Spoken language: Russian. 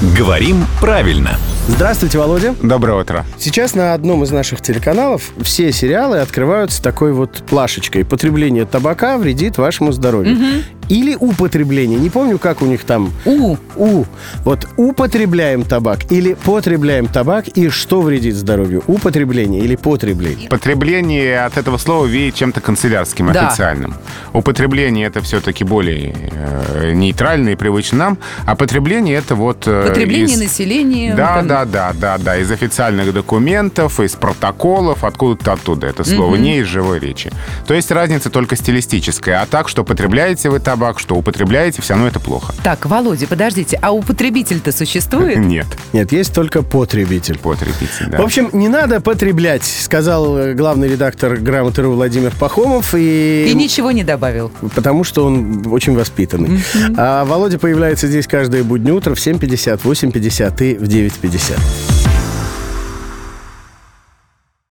Говорим правильно. Здравствуйте, Володя. Доброе утро. Сейчас на одном из наших телеканалов все сериалы открываются такой вот плашечкой. Потребление табака вредит вашему здоровью. Или употребление. Не помню, как у них там. У. У. Вот употребляем табак или потребляем табак и что вредит здоровью? Употребление или потребление? Потребление от этого слова веет чем-то канцелярским, Да. официальным. Употребление это все-таки более э, нейтрально и привычно нам, а потребление это вот... э, Потребление из- населения. Да, там, да, да, да, да, из официальных документов, из протоколов, откуда-то оттуда это слово, не из живой речи. То есть разница только стилистическая. А так, что потребляете вы табак, что употребляете, все равно это плохо. Так, Володя, подождите, а употребитель-то существует? Нет, Нет, есть только потребитель. потребитель, да. В общем, не надо потреблять, сказал э, главный редактор «Грамоты.ру» Владимир Пахомов. И... И ничего не добавил. Потому что он очень воспитанный. А Володя появляется здесь каждое буднее утро в 7.50, 8.50 и в 9.50. Mixer.